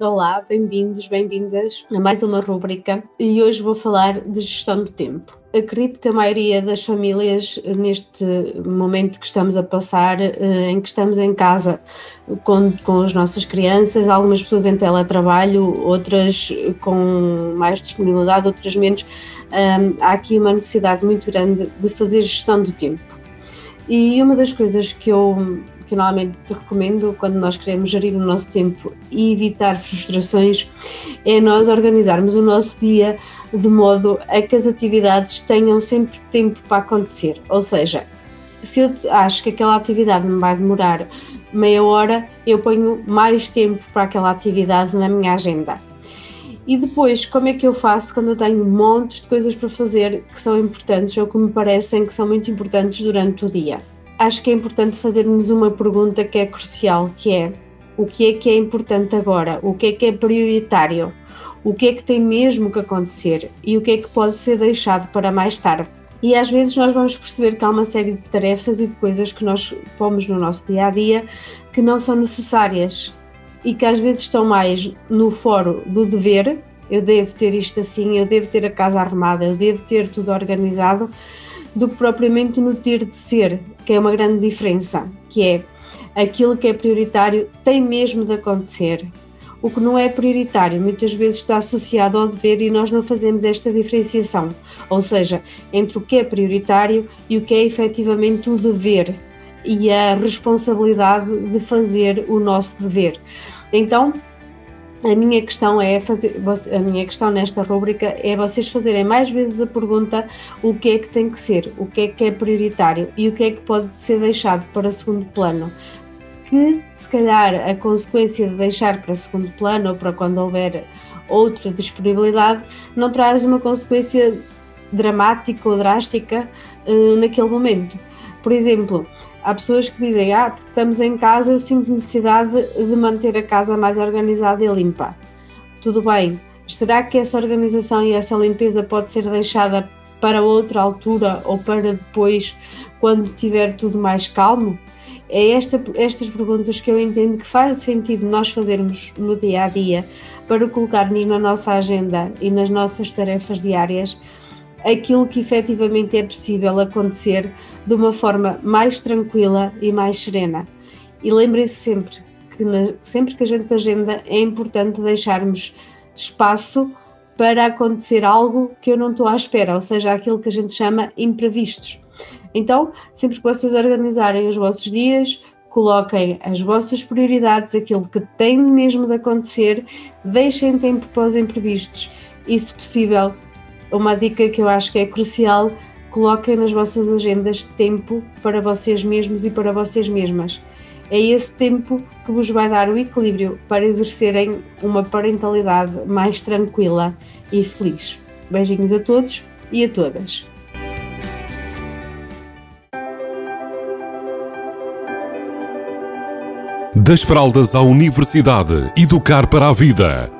Olá, bem-vindos, bem-vindas a mais uma rúbrica e hoje vou falar de gestão do tempo. Acredito que a maioria das famílias, neste momento que estamos a passar, eh, em que estamos em casa com, com as nossas crianças, algumas pessoas em teletrabalho, outras com mais disponibilidade, outras menos, há aqui uma necessidade muito grande de fazer gestão do tempo. E uma das coisas que eu que normalmente te recomendo quando nós queremos gerir o nosso tempo e evitar frustrações, é nós organizarmos o nosso dia de modo a que as atividades tenham sempre tempo para acontecer. Ou seja, se eu acho que aquela atividade me vai demorar meia hora, eu ponho mais tempo para aquela atividade na minha agenda. E depois, como é que eu faço quando eu tenho montes de coisas para fazer que são importantes ou que me parecem que são muito importantes durante o dia? Acho que é importante fazermos uma pergunta que é crucial, que é o que é que é importante agora? O que é que é prioritário? O que é que tem mesmo que acontecer? E o que é que pode ser deixado para mais tarde? E às vezes nós vamos perceber que há uma série de tarefas e de coisas que nós pomos no nosso dia a dia que não são necessárias e que às vezes estão mais no foro do dever. Eu devo ter isto assim, eu devo ter a casa arrumada, eu devo ter tudo organizado, do que propriamente no ter de ser, que é uma grande diferença, que é aquilo que é prioritário tem mesmo de acontecer. O que não é prioritário muitas vezes está associado ao dever e nós não fazemos esta diferenciação, ou seja, entre o que é prioritário e o que é efetivamente o dever e a responsabilidade de fazer o nosso dever. Então, a minha questão é fazer, a minha questão nesta rúbrica é vocês fazerem mais vezes a pergunta o que é que tem que ser, o que é que é prioritário e o que é que pode ser deixado para segundo plano. Que se calhar a consequência de deixar para segundo plano ou para quando houver outra disponibilidade não traz uma consequência dramática ou drástica uh, naquele momento. Por exemplo, Há pessoas que dizem, ah, porque estamos em casa, eu sinto necessidade de manter a casa mais organizada e limpa. Tudo bem, será que essa organização e essa limpeza pode ser deixada para outra altura ou para depois, quando tiver tudo mais calmo? É esta, estas perguntas que eu entendo que faz sentido nós fazermos no dia a dia para colocarmos na nossa agenda e nas nossas tarefas diárias aquilo que efetivamente é possível acontecer de uma forma mais tranquila e mais serena. E lembrem-se sempre que na, sempre que a gente agenda é importante deixarmos espaço para acontecer algo que eu não estou à espera, ou seja, aquilo que a gente chama imprevistos. Então, sempre que vocês organizarem os vossos dias, coloquem as vossas prioridades, aquilo que tem mesmo de acontecer, deixem tempo para os imprevistos e, se possível, uma dica que eu acho que é crucial: coloquem nas vossas agendas tempo para vocês mesmos e para vocês mesmas. É esse tempo que vos vai dar o equilíbrio para exercerem uma parentalidade mais tranquila e feliz. Beijinhos a todos e a todas. Das fraldas à universidade, educar para a vida.